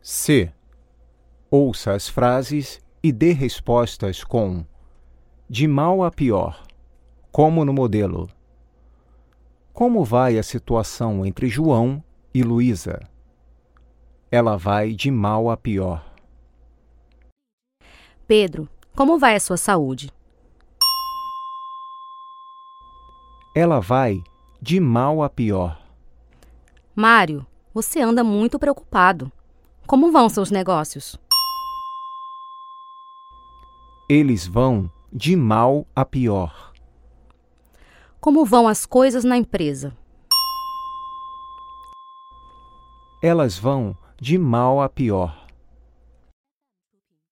C. Ouça as frases e dê respostas com de mal a pior, como no modelo. Como vai a situação entre João e Luísa? Ela vai de mal a pior. Pedro, como vai a sua saúde? Ela vai de mal a pior. Mário, você anda muito preocupado. Como vão seus negócios? Eles vão de mal a pior. Como vão as coisas na empresa? Elas vão de mal a pior.